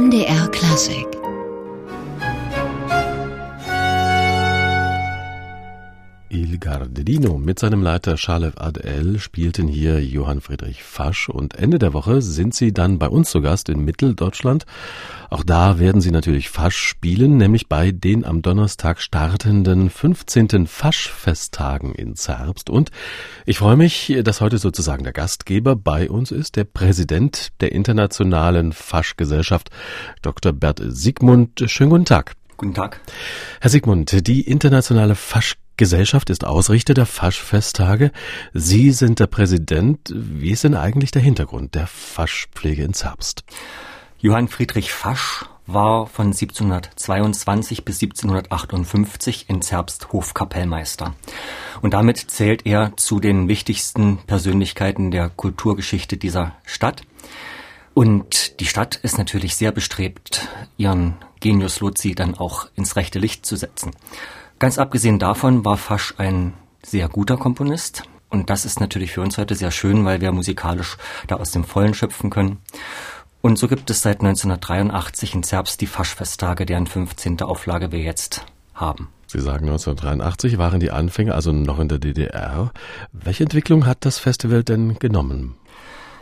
NDR Klassik Il Gardino mit seinem Leiter Charles Adel spielten hier Johann Friedrich Fasch und Ende der Woche sind sie dann bei uns zu Gast in Mitteldeutschland. Auch da werden sie natürlich Fasch spielen, nämlich bei den am Donnerstag startenden 15. Faschfesttagen in Zerbst. Und ich freue mich, dass heute sozusagen der Gastgeber bei uns ist, der Präsident der Internationalen Faschgesellschaft, Dr. Bert Sigmund. Schönen guten Tag. Guten Tag. Herr Sigmund, die internationale Fasch Gesellschaft ist Ausrichter der Faschfesttage. Sie sind der Präsident. Wie ist denn eigentlich der Hintergrund der Faschpflege in Zerbst? Johann Friedrich Fasch war von 1722 bis 1758 in Zerbst Hofkapellmeister. Und damit zählt er zu den wichtigsten Persönlichkeiten der Kulturgeschichte dieser Stadt. Und die Stadt ist natürlich sehr bestrebt, ihren Genius Lozi dann auch ins rechte Licht zu setzen. Ganz abgesehen davon war Fasch ein sehr guter Komponist. Und das ist natürlich für uns heute sehr schön, weil wir musikalisch da aus dem Vollen schöpfen können. Und so gibt es seit 1983 in Zerbst die Faschfesttage, deren 15. Auflage wir jetzt haben. Sie sagen 1983 waren die Anfänge, also noch in der DDR. Welche Entwicklung hat das Festival denn genommen?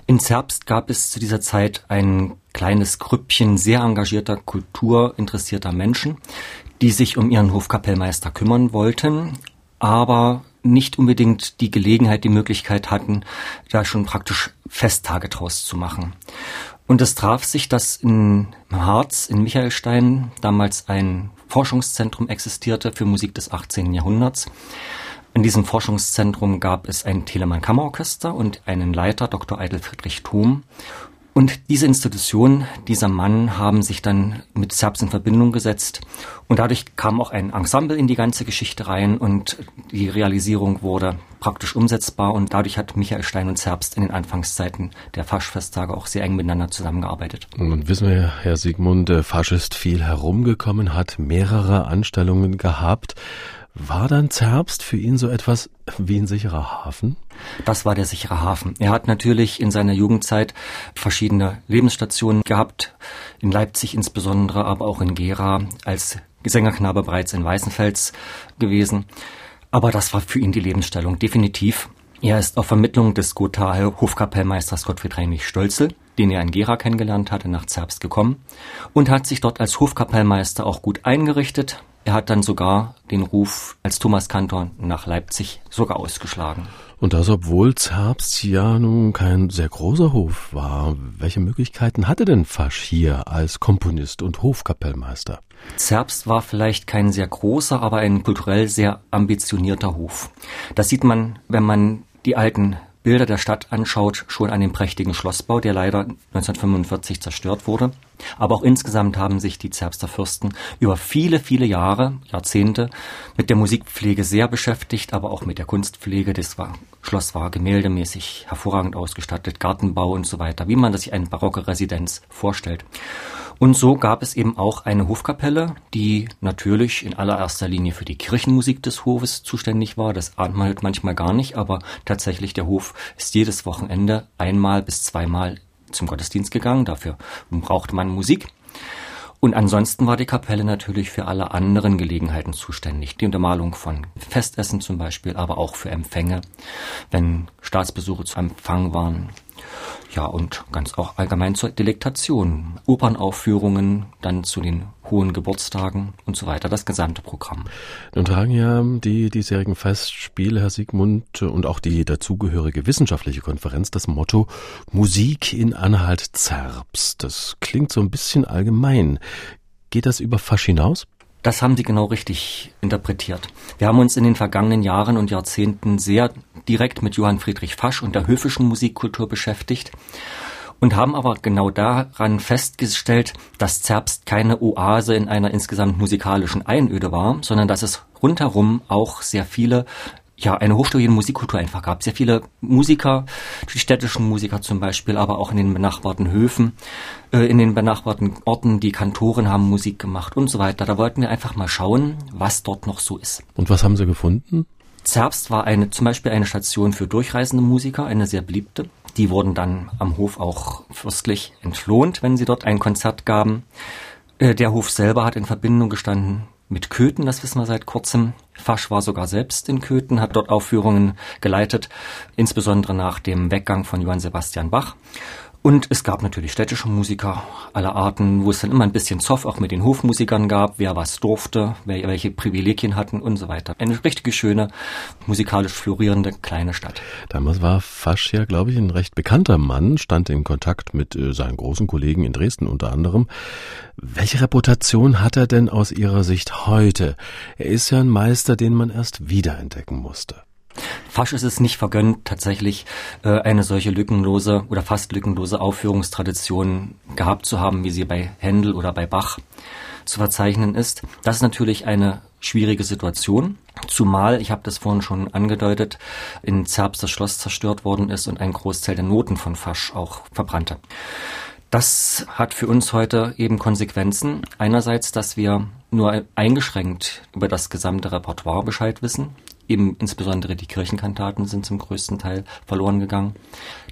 In Zerbst gab es zu dieser Zeit ein kleines Grüppchen sehr engagierter, kulturinteressierter Menschen, die sich um ihren Hofkapellmeister kümmern wollten, aber nicht unbedingt die Gelegenheit, die Möglichkeit hatten, da schon praktisch Festtage draus zu machen. Und es traf sich, dass in Harz, in Michaelstein, damals ein Forschungszentrum existierte für Musik des 18. Jahrhunderts. In diesem Forschungszentrum gab es ein Telemann Kammerorchester und einen Leiter, Dr. Eidel Friedrich Thom. Und diese Institution, dieser Mann haben sich dann mit Zerbst in Verbindung gesetzt. Und dadurch kam auch ein Ensemble in die ganze Geschichte rein und die Realisierung wurde praktisch umsetzbar. Und dadurch hat Michael Stein und Zerbst in den Anfangszeiten der Faschfesttage auch sehr eng miteinander zusammengearbeitet. Und wissen wir, Herr Sigmund, Fasch ist viel herumgekommen, hat mehrere Anstellungen gehabt. War dann Zerbst für ihn so etwas wie ein sicherer Hafen? Das war der sichere Hafen. Er hat natürlich in seiner Jugendzeit verschiedene Lebensstationen gehabt, in Leipzig insbesondere, aber auch in Gera, als Sängerknabe bereits in Weißenfels gewesen. Aber das war für ihn die Lebensstellung, definitiv. Er ist auf Vermittlung des Gothaer Hofkapellmeisters Gottfried Heinrich Stölzel, den er in Gera kennengelernt hatte, nach Zerbst gekommen und hat sich dort als Hofkapellmeister auch gut eingerichtet, er hat dann sogar den Ruf als Thomas Kantor nach Leipzig sogar ausgeschlagen. Und das, obwohl Zerbst ja nun kein sehr großer Hof war. Welche Möglichkeiten hatte denn Fasch hier als Komponist und Hofkapellmeister? Zerbst war vielleicht kein sehr großer, aber ein kulturell sehr ambitionierter Hof. Das sieht man, wenn man die alten Bilder der Stadt anschaut, schon an dem prächtigen Schlossbau, der leider 1945 zerstört wurde. Aber auch insgesamt haben sich die Zerbster Fürsten über viele, viele Jahre, Jahrzehnte mit der Musikpflege sehr beschäftigt, aber auch mit der Kunstpflege. Das war, Schloss war gemäldemäßig hervorragend ausgestattet, Gartenbau und so weiter, wie man sich eine barocke Residenz vorstellt. Und so gab es eben auch eine Hofkapelle, die natürlich in allererster Linie für die Kirchenmusik des Hofes zuständig war. Das ahnt man halt manchmal gar nicht, aber tatsächlich der Hof ist jedes Wochenende einmal bis zweimal zum Gottesdienst gegangen. Dafür brauchte man Musik. Und ansonsten war die Kapelle natürlich für alle anderen Gelegenheiten zuständig. Die Untermalung von Festessen zum Beispiel, aber auch für Empfänge, wenn Staatsbesuche zu Empfang waren. Ja, und ganz auch allgemein zur Delektation. Opernaufführungen, dann zu den hohen Geburtstagen und so weiter, das gesamte Programm. Nun tragen ja die diesjährigen Festspiele, Herr Siegmund, und auch die dazugehörige wissenschaftliche Konferenz das Motto Musik in Anhalt Zerbst. Das klingt so ein bisschen allgemein. Geht das über Fasch hinaus? Das haben Sie genau richtig interpretiert. Wir haben uns in den vergangenen Jahren und Jahrzehnten sehr direkt mit Johann Friedrich Fasch und der höfischen Musikkultur beschäftigt und haben aber genau daran festgestellt, dass Zerbst keine Oase in einer insgesamt musikalischen Einöde war, sondern dass es rundherum auch sehr viele ja, eine hochstehende Musikkultur einfach gab. Sehr viele Musiker, die städtischen Musiker zum Beispiel, aber auch in den benachbarten Höfen, äh, in den benachbarten Orten, die Kantoren haben Musik gemacht und so weiter. Da wollten wir einfach mal schauen, was dort noch so ist. Und was haben Sie gefunden? Zerbst war eine, zum Beispiel eine Station für durchreisende Musiker, eine sehr beliebte. Die wurden dann am Hof auch fürstlich entlohnt, wenn sie dort ein Konzert gaben. Äh, der Hof selber hat in Verbindung gestanden mit Köthen, das wissen wir seit kurzem. Fasch war sogar selbst in Köthen, hat dort Aufführungen geleitet, insbesondere nach dem Weggang von Johann Sebastian Bach. Und es gab natürlich städtische Musiker aller Arten, wo es dann immer ein bisschen Zoff auch mit den Hofmusikern gab, wer was durfte, wer welche Privilegien hatten und so weiter. Eine richtige schöne, musikalisch florierende kleine Stadt. Damals war Fasch ja, glaube ich, ein recht bekannter Mann, stand in Kontakt mit äh, seinen großen Kollegen in Dresden unter anderem. Welche Reputation hat er denn aus Ihrer Sicht heute? Er ist ja ein Meister, den man erst wiederentdecken musste. Fasch ist es nicht vergönnt, tatsächlich äh, eine solche lückenlose oder fast lückenlose Aufführungstradition gehabt zu haben, wie sie bei Händel oder bei Bach zu verzeichnen ist. Das ist natürlich eine schwierige Situation, zumal, ich habe das vorhin schon angedeutet, in Zerbst das Schloss zerstört worden ist und ein Großteil der Noten von Fasch auch verbrannte. Das hat für uns heute eben Konsequenzen. Einerseits, dass wir nur eingeschränkt über das gesamte Repertoire Bescheid wissen eben insbesondere die Kirchenkantaten sind zum größten Teil verloren gegangen.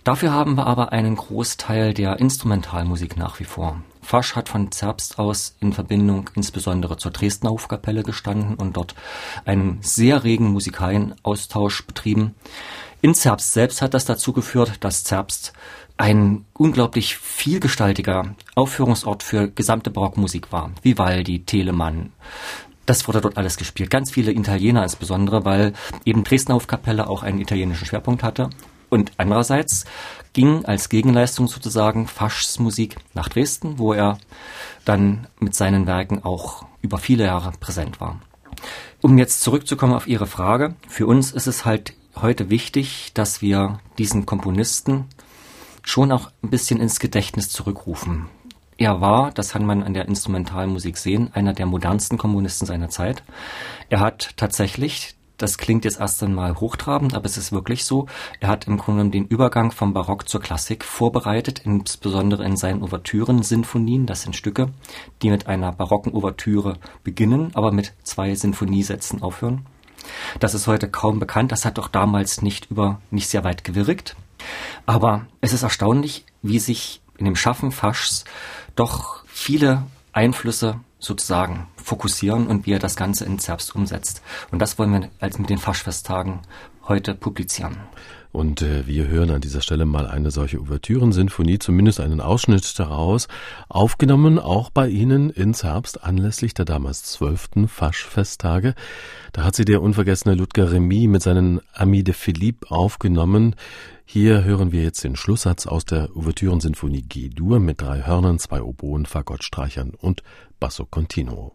Dafür haben wir aber einen Großteil der Instrumentalmusik nach wie vor. Fasch hat von Zerbst aus in Verbindung insbesondere zur Dresdner Hofkapelle gestanden und dort einen sehr regen Musikalienaustausch betrieben. In Zerbst selbst hat das dazu geführt, dass Zerbst ein unglaublich vielgestaltiger Aufführungsort für gesamte Barockmusik war. Vivaldi, Telemann, das wurde dort alles gespielt. Ganz viele Italiener insbesondere, weil eben Dresdner Hofkapelle auch einen italienischen Schwerpunkt hatte. Und andererseits ging als Gegenleistung sozusagen Faschs Musik nach Dresden, wo er dann mit seinen Werken auch über viele Jahre präsent war. Um jetzt zurückzukommen auf Ihre Frage, für uns ist es halt heute wichtig, dass wir diesen Komponisten schon auch ein bisschen ins Gedächtnis zurückrufen. Er war, das kann man an der Instrumentalmusik sehen, einer der modernsten Komponisten seiner Zeit. Er hat tatsächlich, das klingt jetzt erst einmal hochtrabend, aber es ist wirklich so, er hat im Grunde den Übergang vom Barock zur Klassik vorbereitet, insbesondere in seinen Ouvertüren, Sinfonien, das sind Stücke, die mit einer barocken Ouvertüre beginnen, aber mit zwei Sinfoniesätzen aufhören. Das ist heute kaum bekannt, das hat doch damals nicht über, nicht sehr weit gewirkt. Aber es ist erstaunlich, wie sich in dem Schaffen Faschs doch viele Einflüsse sozusagen fokussieren und wie er das Ganze in Zerbst umsetzt. Und das wollen wir als mit den Faschfesttagen heute publizieren. Und äh, wir hören an dieser Stelle mal eine solche Ouvertüren-Sinfonie, zumindest einen Ausschnitt daraus, aufgenommen auch bei Ihnen in Zerbst anlässlich der damals zwölften Faschfesttage. Da hat sie der unvergessene Ludger Remy mit seinen Amis de Philippe aufgenommen. Hier hören wir jetzt den Schlusssatz aus der Ouvertüren-Sinfonie G-Dur mit drei Hörnern, zwei Oboen, Fagottstreichern und Basso Continuo.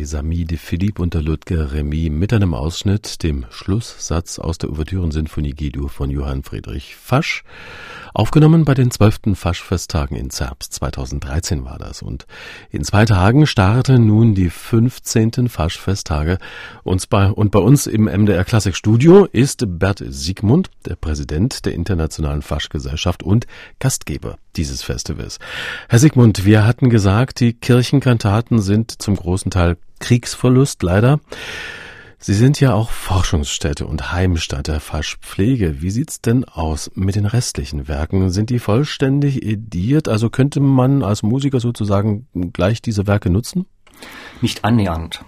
Les Amis de Philippe und der Ludger Remy mit einem Ausschnitt, dem Schlusssatz aus der Ouvertüren-Sinfonie G-Dur von Johann Friedrich Fasch. Aufgenommen bei den zwölften Faschfesttagen in Zerbst. 2013 war das. Und in zwei Tagen starten nun die 15. Faschfesttage. Und bei, und bei uns im MDR Klassikstudio ist Bert Siegmund, der Präsident der Internationalen Faschgesellschaft und Gastgeber dieses Festivals. Herr Siegmund, wir hatten gesagt, die Kirchenkantaten sind zum großen Teil Kriegsverlust leider. Sie sind ja auch Forschungsstätte und Heimstatt der Faschpflege. Wie sieht's denn aus mit den restlichen Werken? Sind die vollständig ediert? Also könnte man als Musiker sozusagen gleich diese Werke nutzen? Nicht annähernd.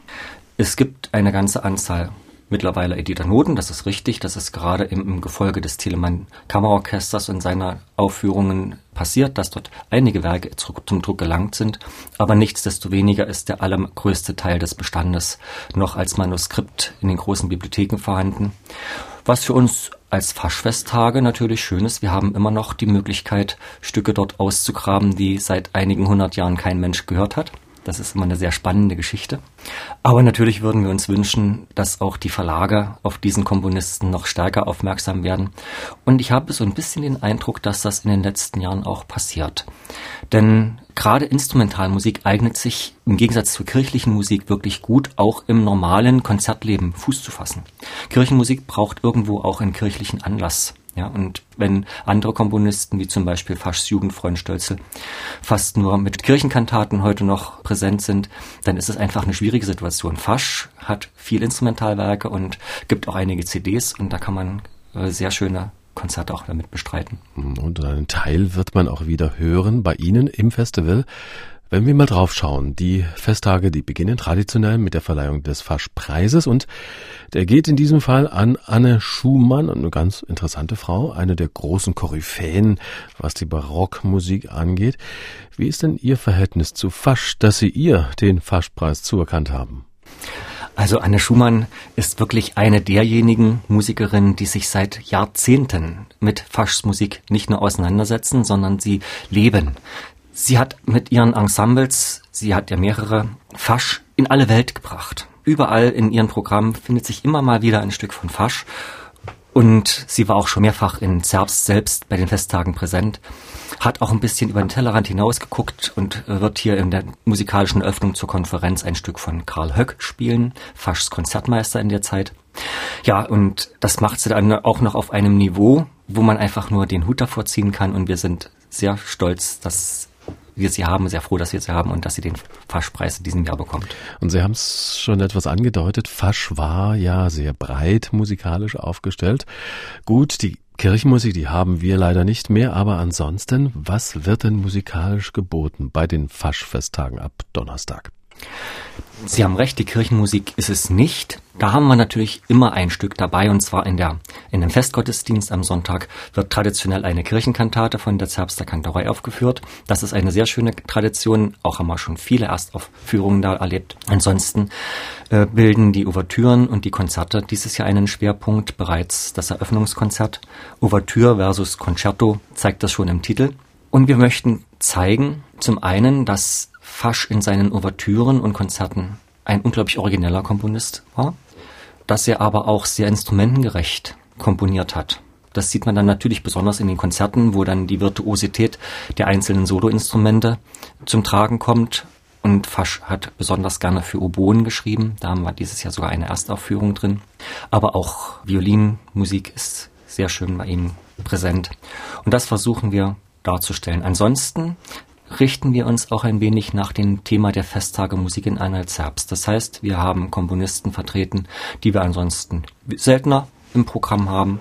Es gibt eine ganze Anzahl mittlerweile Editha Noten, das ist richtig, das ist gerade im, im Gefolge des Telemann Kammerorchesters und seiner Aufführungen passiert, dass dort einige Werke zum Druck gelangt sind, aber nichtsdestoweniger ist der allergrößte Teil des Bestandes noch als Manuskript in den großen Bibliotheken vorhanden. Was für uns als Faschfesttage natürlich schön ist, wir haben immer noch die Möglichkeit, Stücke dort auszugraben, die seit einigen hundert Jahren kein Mensch gehört hat. Das ist immer eine sehr spannende Geschichte. Aber natürlich würden wir uns wünschen, dass auch die Verlage auf diesen Komponisten noch stärker aufmerksam werden. Und ich habe so ein bisschen den Eindruck, dass das in den letzten Jahren auch passiert. Denn gerade Instrumentalmusik eignet sich im Gegensatz zur kirchlichen Musik wirklich gut, auch im normalen Konzertleben Fuß zu fassen. Kirchenmusik braucht irgendwo auch einen kirchlichen Anlass. Ja, und wenn andere Komponisten, wie zum Beispiel Faschs Jugendfreund Stölzel, fast nur mit Kirchenkantaten heute noch präsent sind, dann ist es einfach eine schwierige Situation. Fasch hat viel Instrumentalwerke und gibt auch einige CDs und da kann man äh, sehr schöne Konzerte auch damit bestreiten. Und einen Teil wird man auch wieder hören bei Ihnen im Festival. Wenn wir mal drauf schauen, die Festtage, die beginnen traditionell mit der Verleihung des Faschpreises und der geht in diesem Fall an Anne Schumann, eine ganz interessante Frau, eine der großen Koryphäen, was die Barockmusik angeht. Wie ist denn Ihr Verhältnis zu Fasch, dass Sie ihr den Faschpreis zuerkannt haben? Also Anne Schumann ist wirklich eine derjenigen Musikerinnen, die sich seit Jahrzehnten mit Faschs Musik nicht nur auseinandersetzen, sondern sie leben. Sie hat mit ihren Ensembles, sie hat ja mehrere, Fasch in alle Welt gebracht. Überall in ihren Programmen findet sich immer mal wieder ein Stück von Fasch. Und sie war auch schon mehrfach in Zerbst selbst bei den Festtagen präsent, hat auch ein bisschen über den Tellerrand hinausgeguckt und wird hier in der musikalischen Öffnung zur Konferenz ein Stück von Karl Höck spielen, Faschs Konzertmeister in der Zeit. Ja, und das macht sie dann auch noch auf einem Niveau, wo man einfach nur den Hut davor ziehen kann und wir sind sehr stolz, dass wir sie haben, sehr froh, dass wir sie haben und dass sie den Faschpreis in diesem Jahr bekommt. Und Sie haben es schon etwas angedeutet, Fasch war ja sehr breit musikalisch aufgestellt. Gut, die Kirchenmusik, die haben wir leider nicht mehr, aber ansonsten, was wird denn musikalisch geboten bei den Faschfesttagen ab Donnerstag? Sie haben recht, die Kirchenmusik ist es nicht. Da haben wir natürlich immer ein Stück dabei und zwar in der in dem Festgottesdienst am Sonntag wird traditionell eine Kirchenkantate von der Zerbster Kantorei aufgeführt. Das ist eine sehr schöne Tradition. Auch haben wir schon viele Erstaufführungen da erlebt. Ansonsten äh, bilden die Ouvertüren und die Konzerte dieses Jahr einen Schwerpunkt. Bereits das Eröffnungskonzert Ouvertüre versus Concerto zeigt das schon im Titel. Und wir möchten zeigen, zum einen, dass Fasch in seinen Ouvertüren und Konzerten ein unglaublich origineller Komponist war, dass er aber auch sehr instrumentengerecht komponiert hat. Das sieht man dann natürlich besonders in den Konzerten, wo dann die Virtuosität der einzelnen Soloinstrumente zum Tragen kommt. Und Fasch hat besonders gerne für Oboen geschrieben. Da haben wir dieses Jahr sogar eine Erstaufführung drin. Aber auch Violinmusik ist sehr schön bei ihm präsent. Und das versuchen wir darzustellen. Ansonsten richten wir uns auch ein wenig nach dem Thema der Festtage Musik in Anhalt-Zerbst. Das heißt, wir haben Komponisten vertreten, die wir ansonsten seltener im Programm haben.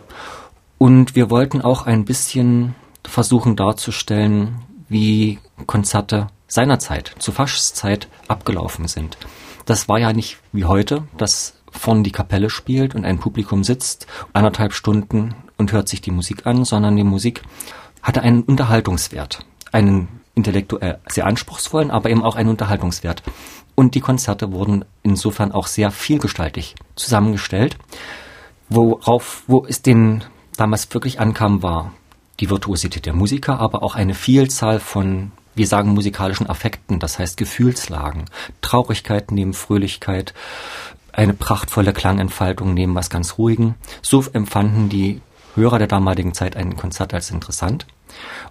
Und wir wollten auch ein bisschen versuchen darzustellen, wie Konzerte seinerzeit, zu Faschs Zeit, abgelaufen sind. Das war ja nicht wie heute, dass vorn die Kapelle spielt und ein Publikum sitzt, anderthalb Stunden und hört sich die Musik an, sondern die Musik hatte einen Unterhaltungswert, einen intellektuell sehr anspruchsvollen, aber eben auch einen Unterhaltungswert. Und die Konzerte wurden insofern auch sehr vielgestaltig zusammengestellt. Worauf, wo es den damals wirklich ankam, war die Virtuosität der Musiker, aber auch eine Vielzahl von, wir sagen, musikalischen Affekten, das heißt Gefühlslagen, Traurigkeit neben Fröhlichkeit, eine prachtvolle Klangentfaltung neben was ganz Ruhigen. So empfanden die Hörer der damaligen Zeit ein Konzert als interessant.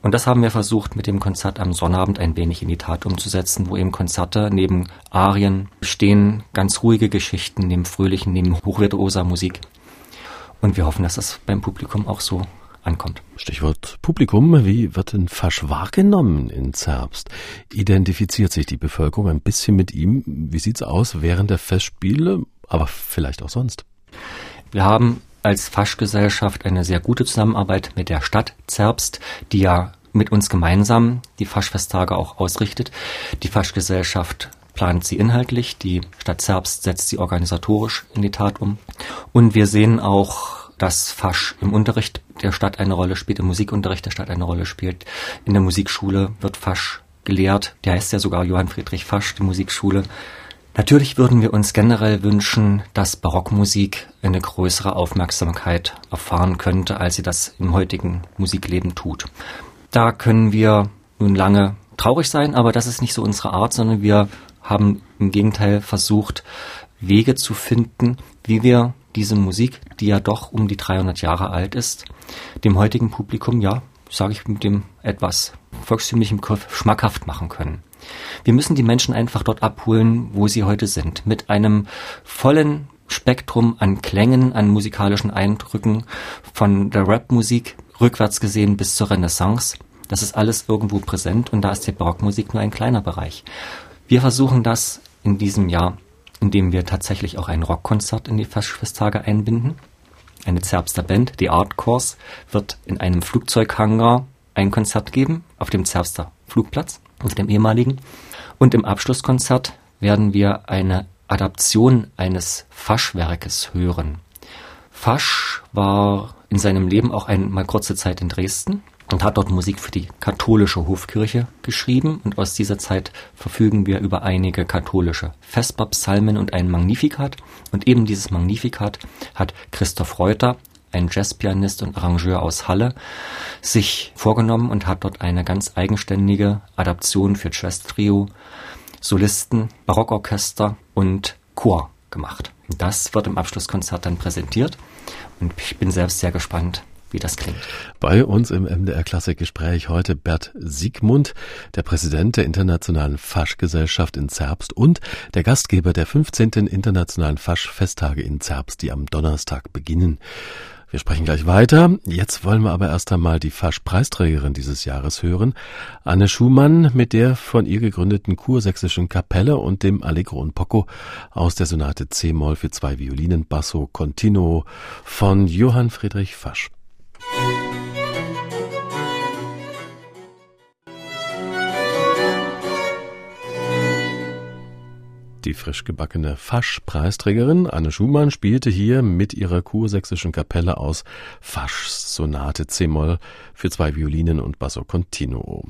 Und das haben wir versucht mit dem Konzert am Sonnabend ein wenig in die Tat umzusetzen, wo eben Konzerte neben Arien stehen, ganz ruhige Geschichten, neben fröhlichen, neben hochvirtuoser Musik. Und wir hoffen, dass das beim Publikum auch so ankommt. Stichwort Publikum. Wie wird denn Fasch wahrgenommen in Zerbst? Identifiziert sich die Bevölkerung ein bisschen mit ihm? Wie sieht's aus während der Festspiele, aber vielleicht auch sonst? Wir haben als Faschgesellschaft eine sehr gute Zusammenarbeit mit der Stadt Zerbst, die ja mit uns gemeinsam die Faschfesttage auch ausrichtet. Die Faschgesellschaft plant sie inhaltlich, die Stadt Zerbst setzt sie organisatorisch in die Tat um. Und wir sehen auch, dass Fasch im Unterricht der Stadt eine Rolle spielt, im Musikunterricht der Stadt eine Rolle spielt. In der Musikschule wird Fasch gelehrt. Der heißt ja sogar Johann Friedrich Fasch, die Musikschule. Natürlich würden wir uns generell wünschen, dass Barockmusik eine größere Aufmerksamkeit erfahren könnte, als sie das im heutigen Musikleben tut. Da können wir nun lange traurig sein, aber das ist nicht so unsere Art, sondern wir haben im Gegenteil versucht, Wege zu finden, wie wir diese Musik, die ja doch um die 300 Jahre alt ist, dem heutigen Publikum, ja, sage ich mit dem etwas volkstümlichen Begriff, schmackhaft machen können. Wir müssen die Menschen einfach dort abholen, wo sie heute sind, mit einem vollen Spektrum an Klängen, an musikalischen Eindrücken von der Rapmusik rückwärts gesehen bis zur Renaissance. Das ist alles irgendwo präsent und da ist die Barockmusik nur ein kleiner Bereich. Wir versuchen das in diesem Jahr, indem wir tatsächlich auch ein Rockkonzert in die Festtage einbinden. Eine Zerbster Band, die Art Course, wird in einem Flugzeughangar ein Konzert geben, auf dem Zerbster Flugplatz, auf dem ehemaligen. Und im Abschlusskonzert werden wir eine Adaption eines Faschwerkes hören. Fasch war in seinem Leben auch einmal kurze Zeit in Dresden und hat dort Musik für die katholische Hofkirche geschrieben. Und aus dieser Zeit verfügen wir über einige katholische Vesperpsalmen und ein Magnificat. Und eben dieses Magnificat hat Christoph Reuter, ein Jazzpianist und Arrangeur aus Halle, sich vorgenommen und hat dort eine ganz eigenständige Adaption für Jazz-Trio, Solisten, Barockorchester und Chor gemacht. Das wird im Abschlusskonzert dann präsentiert und ich bin selbst sehr gespannt, wie das klingt. Bei uns im MDR Klassikgespräch heute Bert Siegmund, der Präsident der Internationalen Faschgesellschaft in Zerbst und der Gastgeber der 15. Internationalen Faschfesttage in Zerbst, die am Donnerstag beginnen. Wir sprechen gleich weiter. Jetzt wollen wir aber erst einmal die Fasch-Preisträgerin dieses Jahres hören. Anne Schumann mit der von ihr gegründeten kursächsischen Kapelle und dem Allegro und Poco aus der Sonate C-Moll für zwei Violinen Basso Continuo von Johann Friedrich Fasch. Die frisch gebackene Fasch-Preisträgerin Anne Schumann spielte hier mit ihrer kursächsischen Kapelle aus Faschs Sonate C-Moll für zwei Violinen und Basso Continuo.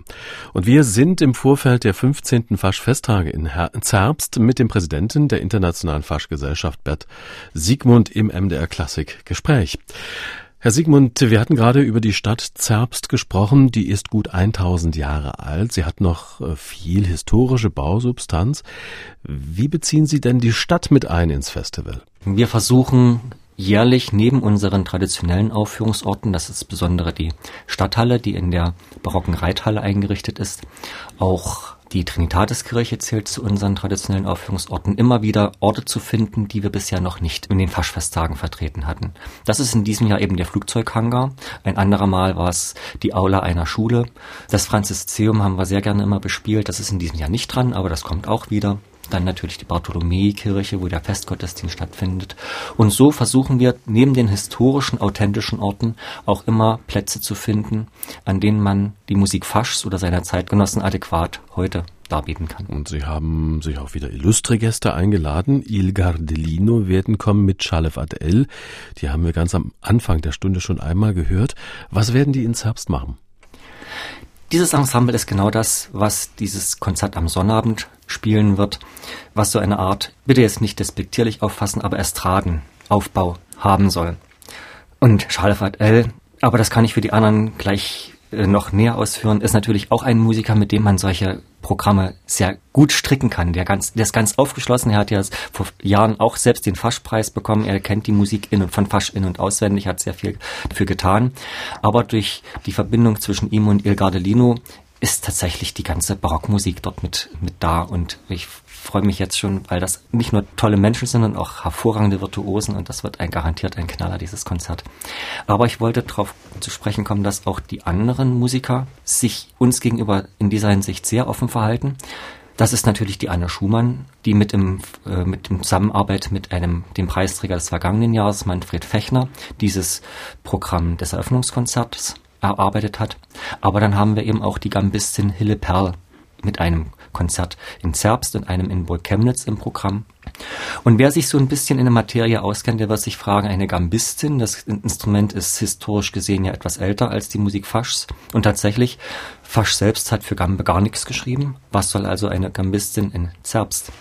Und wir sind im Vorfeld der 15. Fasch-Festtage in Zerbst mit dem Präsidenten der Internationalen Faschgesellschaft Bert Siegmund im MDR Klassik Gespräch. Herr Sigmund, wir hatten gerade über die Stadt Zerbst gesprochen. Die ist gut 1000 Jahre alt. Sie hat noch äh, viel historische Bausubstanz. Wie beziehen Sie denn die Stadt mit ein ins Festival? Wir versuchen jährlich neben unseren traditionellen Aufführungsorten, das ist besonders die Stadthalle, die in der barocken Reithalle eingerichtet ist, auch die Trinitatiskirche zählt zu unseren traditionellen Aufführungsorten, immer wieder Orte zu finden, die wir bisher noch nicht in den Faschfesttagen vertreten hatten. Das ist in diesem Jahr eben der Flugzeughangar. Ein anderer Mal war es die Aula einer Schule. Das Franziszeum haben wir sehr gerne immer bespielt. Das ist in diesem Jahr nicht dran, aber das kommt auch wieder. Dann natürlich die Bartholomäi-Kirche, wo der Festgottesdienst stattfindet. Und so versuchen wir neben den historischen, authentischen Orten auch immer Plätze zu finden, an denen man die Musik Faschs oder seiner Zeitgenossen adäquat heute darbieten kann. Und Sie haben sich auch wieder illustre Gäste eingeladen. Il Gardelino werden kommen mit Chalef Adel. Die haben wir ganz am Anfang der Stunde schon einmal gehört. Was werden die ins Herbst machen? Dieses Ensemble ist genau das, was dieses Konzert am Sonnabend spielen wird, was so eine Art, bitte jetzt nicht despektierlich auffassen, aber Estradenaufbau haben soll. Und Charles L., aber das kann ich für die anderen gleich äh, noch näher ausführen, ist natürlich auch ein Musiker, mit dem man solche Programme sehr gut stricken kann. Der, ganz, der ist ganz aufgeschlossen. Er hat ja vor Jahren auch selbst den Faschpreis bekommen. Er kennt die Musik in und von Fasch in und auswendig, hat sehr viel dafür getan. Aber durch die Verbindung zwischen ihm und Il Gardelino ist tatsächlich die ganze Barockmusik dort mit, mit da und ich freue mich jetzt schon, weil das nicht nur tolle Menschen sind, sondern auch hervorragende Virtuosen und das wird ein garantiert ein Knaller, dieses Konzert. Aber ich wollte darauf zu sprechen kommen, dass auch die anderen Musiker sich uns gegenüber in dieser Hinsicht sehr offen verhalten. Das ist natürlich die Anne Schumann, die mit im, äh, mit dem Zusammenarbeit mit einem, dem Preisträger des vergangenen Jahres, Manfred Fechner, dieses Programm des Eröffnungskonzerts erarbeitet hat. Aber dann haben wir eben auch die Gambistin Hille Perl mit einem Konzert in Zerbst und einem in Burg Chemnitz im Programm. Und wer sich so ein bisschen in der Materie auskennt, der wird sich fragen, eine Gambistin, das Instrument ist historisch gesehen ja etwas älter als die Musik Faschs. Und tatsächlich, Fasch selbst hat für Gambe gar nichts geschrieben. Was soll also eine Gambistin in Zerbst?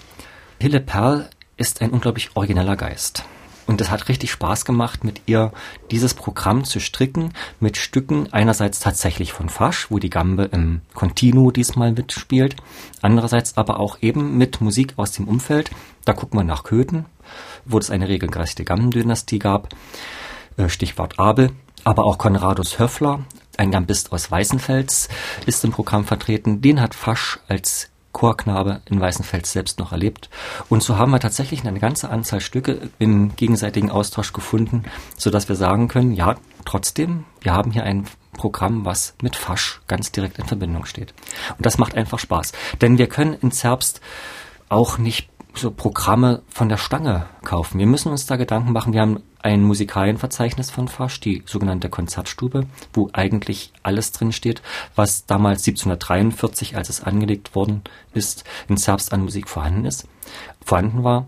Hille Perl ist ein unglaublich origineller Geist. Und es hat richtig Spaß gemacht, mit ihr dieses Programm zu stricken, mit Stücken einerseits tatsächlich von Fasch, wo die Gambe im Continuo diesmal mitspielt, andererseits aber auch eben mit Musik aus dem Umfeld. Da gucken wir nach Köthen, wo es eine regelgerechte Gambendynastie gab, äh, Stichwort Abel, aber auch Konradus Höffler, ein Gambist aus Weißenfels, ist im Programm vertreten. Den hat Fasch als Chorknabe in Weißenfels selbst noch erlebt. Und so haben wir tatsächlich eine ganze Anzahl Stücke im gegenseitigen Austausch gefunden, so dass wir sagen können, ja, trotzdem, wir haben hier ein Programm, was mit Fasch ganz direkt in Verbindung steht. Und das macht einfach Spaß. Denn wir können in Zerbst auch nicht so Programme von der Stange kaufen. Wir müssen uns da Gedanken machen. Wir haben ein Musikalienverzeichnis von Fasch, die sogenannte Konzertstube, wo eigentlich alles drin steht, was damals 1743, als es angelegt worden ist, in Zerbst an Musik vorhanden ist, vorhanden war.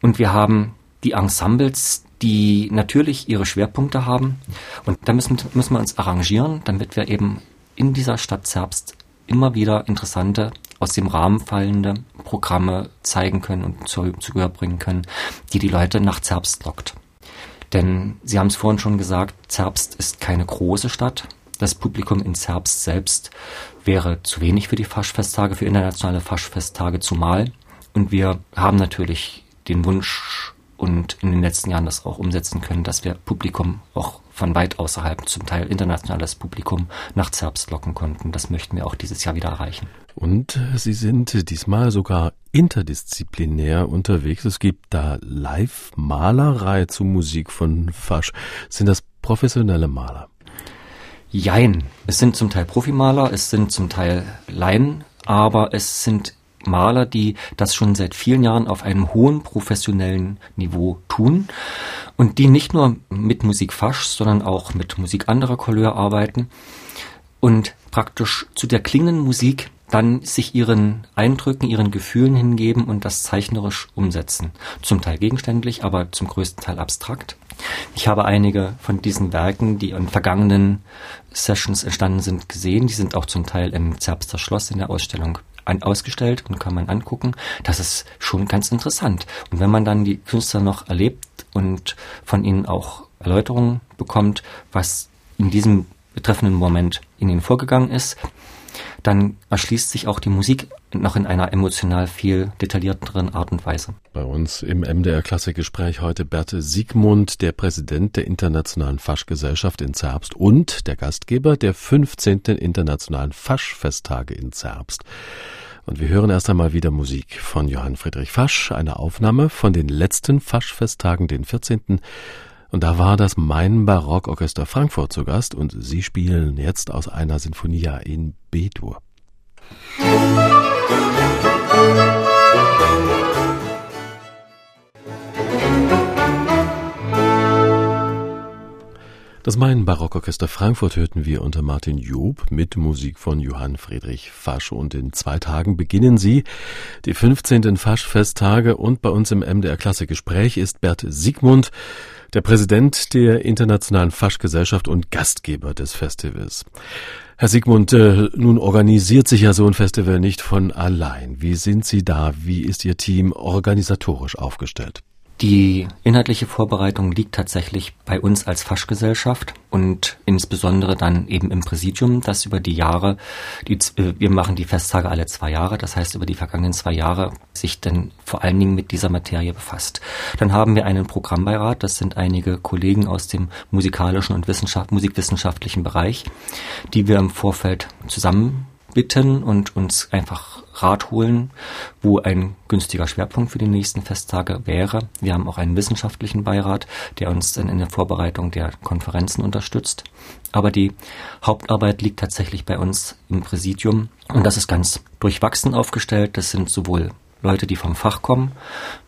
Und wir haben die Ensembles, die natürlich ihre Schwerpunkte haben. Und da müssen, müssen wir uns arrangieren, damit wir eben in dieser Stadt Zerbst immer wieder interessante, aus dem Rahmen fallende Programme zeigen können und zu, zu Gehör bringen können, die die Leute nach Zerbst lockt. Denn Sie haben es vorhin schon gesagt, Zerbst ist keine große Stadt. Das Publikum in Zerbst selbst wäre zu wenig für die Faschfesttage, für internationale Faschfesttage zumal. Und wir haben natürlich den Wunsch und in den letzten Jahren das auch umsetzen können, dass wir Publikum auch von weit außerhalb, zum Teil internationales Publikum, nach Zerbst locken konnten. Das möchten wir auch dieses Jahr wieder erreichen. Und Sie sind diesmal sogar interdisziplinär unterwegs. Es gibt da Live-Malerei zu Musik von Fasch. Sind das professionelle Maler? Jein. Es sind zum Teil Profimaler, es sind zum Teil Laien, aber es sind Maler, die das schon seit vielen Jahren auf einem hohen professionellen Niveau tun und die nicht nur mit Musik Fasch, sondern auch mit Musik anderer Couleur arbeiten und praktisch zu der klingenden Musik dann sich ihren Eindrücken, ihren Gefühlen hingeben und das zeichnerisch umsetzen. Zum Teil gegenständlich, aber zum größten Teil abstrakt. Ich habe einige von diesen Werken, die in vergangenen Sessions entstanden sind, gesehen. Die sind auch zum Teil im Zerbster Schloss in der Ausstellung an, ausgestellt und kann man angucken. Das ist schon ganz interessant. Und wenn man dann die Künstler noch erlebt und von ihnen auch Erläuterungen bekommt, was in diesem betreffenden Moment in ihnen vorgegangen ist, dann erschließt sich auch die Musik noch in einer emotional viel detaillierteren Art und Weise. Bei uns im MDR Klassikgespräch heute Berthe Siegmund, der Präsident der Internationalen Faschgesellschaft in Zerbst und der Gastgeber der 15. Internationalen Faschfesttage in Zerbst. Und wir hören erst einmal wieder Musik von Johann Friedrich Fasch, eine Aufnahme von den letzten Faschfesttagen, den 14. Und da war das Main Barockorchester Frankfurt zu Gast und sie spielen jetzt aus einer Sinfonia in B-Dur. Das Main Barockorchester Frankfurt hörten wir unter Martin Job mit Musik von Johann Friedrich Fasch und in zwei Tagen beginnen sie die 15. Faschfesttage und bei uns im MDR Klassikgespräch ist Bert Siegmund, der Präsident der Internationalen Faschgesellschaft und Gastgeber des Festivals. Herr Sigmund, äh, nun organisiert sich ja so ein Festival nicht von allein. Wie sind Sie da? Wie ist Ihr Team organisatorisch aufgestellt? Die inhaltliche Vorbereitung liegt tatsächlich bei uns als Faschgesellschaft und insbesondere dann eben im Präsidium, das über die Jahre, die, äh, wir machen die Festtage alle zwei Jahre, das heißt über die vergangenen zwei Jahre sich dann vor allen Dingen mit dieser Materie befasst. Dann haben wir einen Programmbeirat, das sind einige Kollegen aus dem musikalischen und Wissenschaft, musikwissenschaftlichen Bereich, die wir im Vorfeld zusammen bitten und uns einfach Rat holen, wo ein günstiger Schwerpunkt für die nächsten Festtage wäre. Wir haben auch einen wissenschaftlichen Beirat, der uns dann in der Vorbereitung der Konferenzen unterstützt. Aber die Hauptarbeit liegt tatsächlich bei uns im Präsidium und das ist ganz durchwachsen aufgestellt. Das sind sowohl Leute, die vom Fach kommen.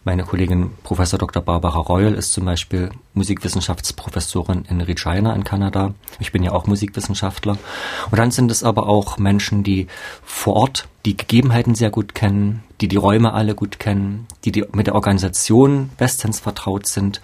Meine Kollegin Professor Dr. Barbara Royal ist zum Beispiel Musikwissenschaftsprofessorin in Regina in Kanada. Ich bin ja auch Musikwissenschaftler. Und dann sind es aber auch Menschen, die vor Ort die Gegebenheiten sehr gut kennen, die die Räume alle gut kennen, die, die mit der Organisation bestens vertraut sind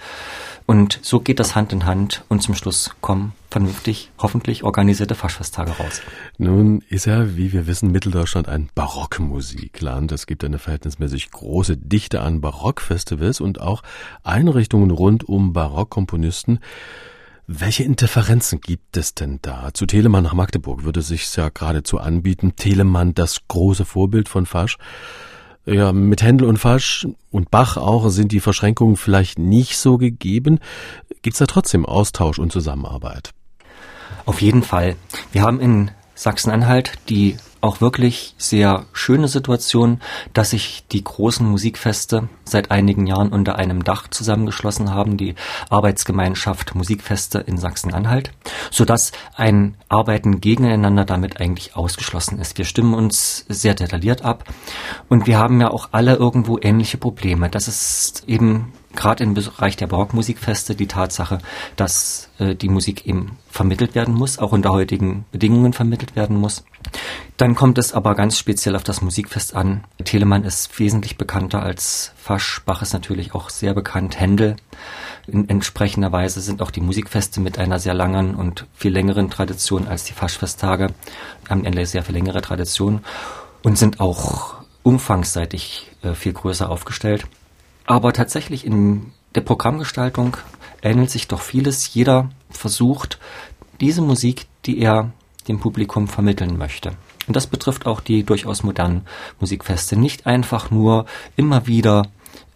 und so geht das Hand in Hand und zum Schluss kommen vernünftig, hoffentlich organisierte Faschfesttage raus. Nun ist ja, wie wir wissen, Mitteldeutschland ein Barockmusikland. Es gibt eine verhältnismäßig große Dichte an Barockfestivals und auch Einrichtungen rund um Barockkomponisten. Welche Interferenzen gibt es denn da? Zu Telemann nach Magdeburg würde sich ja geradezu anbieten. Telemann, das große Vorbild von Fasch. Ja, mit Händel und Fasch und Bach auch sind die Verschränkungen vielleicht nicht so gegeben. Gibt es da trotzdem Austausch und Zusammenarbeit? Auf jeden Fall. Wir haben in Sachsen-Anhalt die auch wirklich sehr schöne Situation, dass sich die großen Musikfeste seit einigen Jahren unter einem Dach zusammengeschlossen haben, die Arbeitsgemeinschaft Musikfeste in Sachsen-Anhalt, sodass ein Arbeiten gegeneinander damit eigentlich ausgeschlossen ist. Wir stimmen uns sehr detailliert ab und wir haben ja auch alle irgendwo ähnliche Probleme. Das ist eben gerade im Bereich der Barockmusikfeste die Tatsache, dass äh, die Musik eben vermittelt werden muss, auch unter heutigen Bedingungen vermittelt werden muss. Dann kommt es aber ganz speziell auf das Musikfest an. Telemann ist wesentlich bekannter als Fasch. Bach ist natürlich auch sehr bekannt. Händel. In entsprechender Weise sind auch die Musikfeste mit einer sehr langen und viel längeren Tradition als die Faschfesttage. Am Ende sehr viel längere Tradition und sind auch umfangsseitig äh, viel größer aufgestellt. Aber tatsächlich in der Programmgestaltung ähnelt sich doch vieles. Jeder versucht, diese Musik, die er dem Publikum vermitteln möchte. Und das betrifft auch die durchaus modernen Musikfeste. Nicht einfach nur immer wieder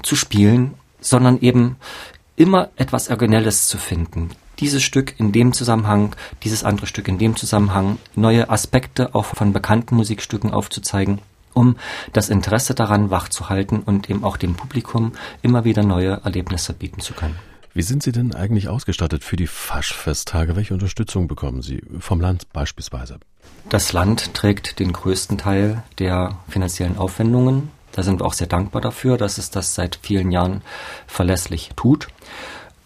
zu spielen, sondern eben immer etwas Originelles zu finden. Dieses Stück in dem Zusammenhang, dieses andere Stück in dem Zusammenhang, neue Aspekte auch von bekannten Musikstücken aufzuzeigen um das Interesse daran wachzuhalten und eben auch dem Publikum immer wieder neue Erlebnisse bieten zu können. Wie sind Sie denn eigentlich ausgestattet für die Faschfesttage? Welche Unterstützung bekommen Sie vom Land beispielsweise? Das Land trägt den größten Teil der finanziellen Aufwendungen. Da sind wir auch sehr dankbar dafür, dass es das seit vielen Jahren verlässlich tut.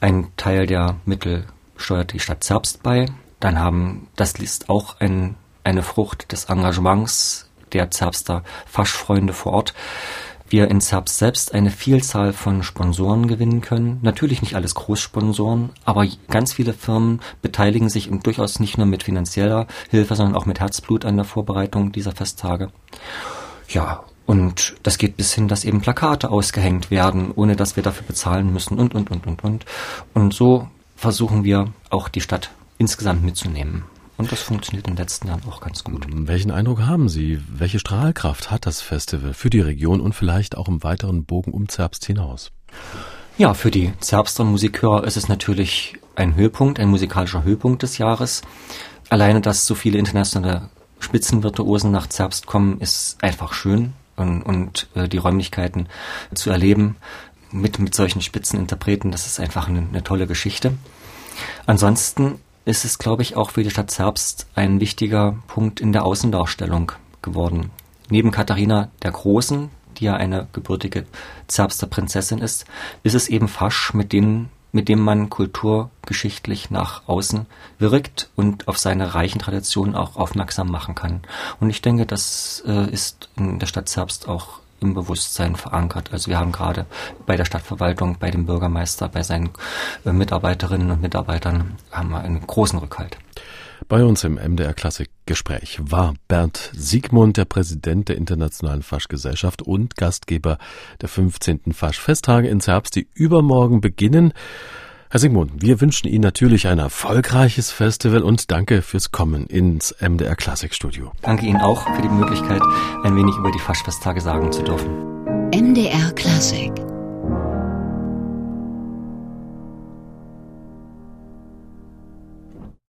Ein Teil der Mittel steuert die Stadt Zerbst bei. Dann haben, das ist auch ein, eine Frucht des Engagements der Zerbster Faschfreunde vor Ort wir in Zerbst selbst eine Vielzahl von Sponsoren gewinnen können. Natürlich nicht alles Großsponsoren, aber ganz viele Firmen beteiligen sich und durchaus nicht nur mit finanzieller Hilfe, sondern auch mit Herzblut an der Vorbereitung dieser Festtage. Ja, und das geht bis hin, dass eben Plakate ausgehängt werden, ohne dass wir dafür bezahlen müssen und, und, und, und, und. Und so versuchen wir auch die Stadt insgesamt mitzunehmen. Und das funktioniert in den letzten Jahren auch ganz gut. Welchen Eindruck haben Sie? Welche Strahlkraft hat das Festival für die Region und vielleicht auch im weiteren Bogen um Zerbst hinaus? Ja, für die Zerbster Musikhörer ist es natürlich ein Höhepunkt, ein musikalischer Höhepunkt des Jahres. Alleine, dass so viele internationale Spitzenvirtuosen nach Zerbst kommen, ist einfach schön und, und äh, die Räumlichkeiten zu erleben mit, mit solchen Spitzeninterpreten, das ist einfach eine, eine tolle Geschichte. Ansonsten ist es, glaube ich, auch für die Stadt Zerbst ein wichtiger Punkt in der Außendarstellung geworden. Neben Katharina der Großen, die ja eine gebürtige Zerbster Prinzessin ist, ist es eben Fasch, mit dem, mit dem man kulturgeschichtlich nach außen wirkt und auf seine reichen Traditionen auch aufmerksam machen kann. Und ich denke, das äh, ist in der Stadt Zerbst auch im Bewusstsein verankert. Also wir haben gerade bei der Stadtverwaltung, bei dem Bürgermeister, bei seinen äh, Mitarbeiterinnen und Mitarbeitern haben wir einen großen Rückhalt. Bei uns im MDR Klassik Gespräch war Bernd Siegmund, der Präsident der Internationalen Faschgesellschaft und Gastgeber der 15. Faschfesttage in Zerbst, die übermorgen beginnen. Herr Sigmund, wir wünschen Ihnen natürlich ein erfolgreiches Festival und danke fürs Kommen ins MDR Klassikstudio. Danke Ihnen auch für die Möglichkeit, ein wenig über die Faschfesttage sagen zu dürfen. MDR Klassik